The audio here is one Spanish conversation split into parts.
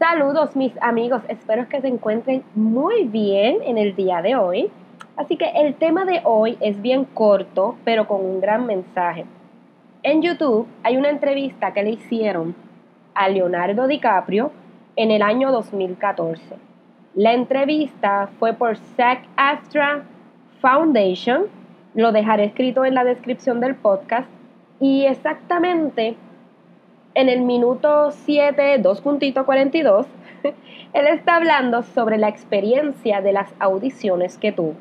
Saludos mis amigos, espero que se encuentren muy bien en el día de hoy. Así que el tema de hoy es bien corto, pero con un gran mensaje. En YouTube hay una entrevista que le hicieron a Leonardo DiCaprio en el año 2014. La entrevista fue por SAC Astra Foundation, lo dejaré escrito en la descripción del podcast, y exactamente en el minuto 7, 2.42, él está hablando sobre la experiencia de las audiciones que tuvo.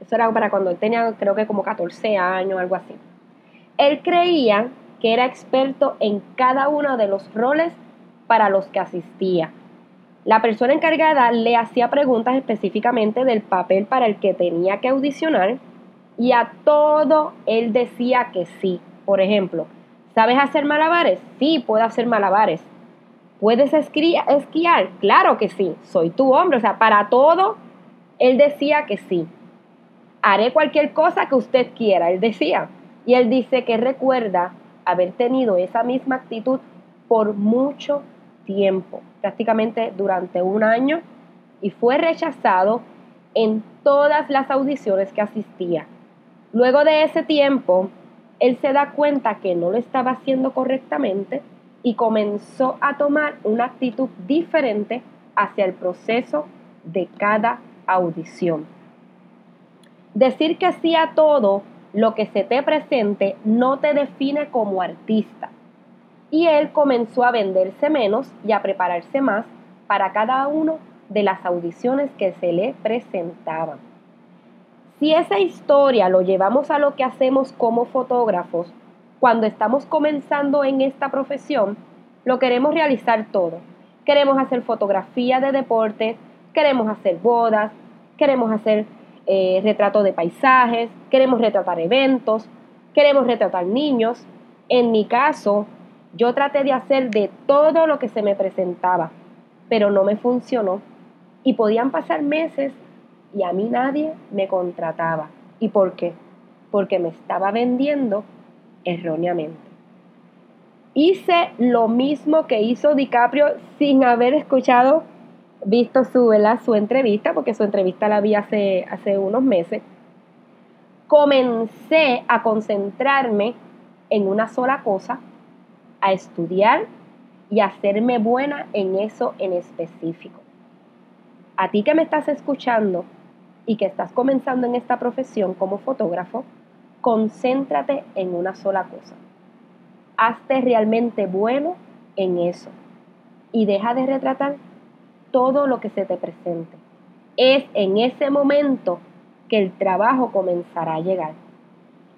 Eso era para cuando él tenía, creo que como 14 años, algo así. Él creía que era experto en cada uno de los roles para los que asistía. La persona encargada le hacía preguntas específicamente del papel para el que tenía que audicionar y a todo él decía que sí. Por ejemplo, ¿sabes hacer malabares? Sí, puedo hacer malabares. ¿Puedes esquiar? Claro que sí, soy tu hombre. O sea, para todo él decía que sí. Haré cualquier cosa que usted quiera, él decía. Y él dice que recuerda haber tenido esa misma actitud por mucho tiempo, prácticamente durante un año, y fue rechazado en todas las audiciones que asistía. Luego de ese tiempo, él se da cuenta que no lo estaba haciendo correctamente y comenzó a tomar una actitud diferente hacia el proceso de cada audición. Decir que sí a todo lo que se te presente no te define como artista. Y él comenzó a venderse menos y a prepararse más para cada una de las audiciones que se le presentaban. Si esa historia lo llevamos a lo que hacemos como fotógrafos, cuando estamos comenzando en esta profesión, lo queremos realizar todo. Queremos hacer fotografía de deporte, queremos hacer bodas, queremos hacer eh, retrato de paisajes, queremos retratar eventos, queremos retratar niños. En mi caso, yo traté de hacer de todo lo que se me presentaba, pero no me funcionó. Y podían pasar meses y a mí nadie me contrataba. ¿Y por qué? Porque me estaba vendiendo erróneamente. Hice lo mismo que hizo DiCaprio sin haber escuchado visto su, su entrevista, porque su entrevista la vi hace, hace unos meses, comencé a concentrarme en una sola cosa, a estudiar y a hacerme buena en eso en específico. A ti que me estás escuchando y que estás comenzando en esta profesión como fotógrafo, concéntrate en una sola cosa. Hazte realmente bueno en eso y deja de retratar todo lo que se te presente. Es en ese momento que el trabajo comenzará a llegar.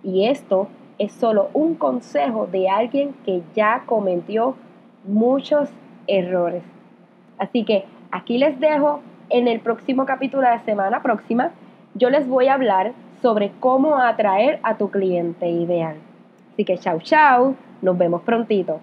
Y esto es solo un consejo de alguien que ya cometió muchos errores. Así que aquí les dejo en el próximo capítulo de semana próxima. Yo les voy a hablar sobre cómo atraer a tu cliente ideal. Así que chao, chao, nos vemos prontito.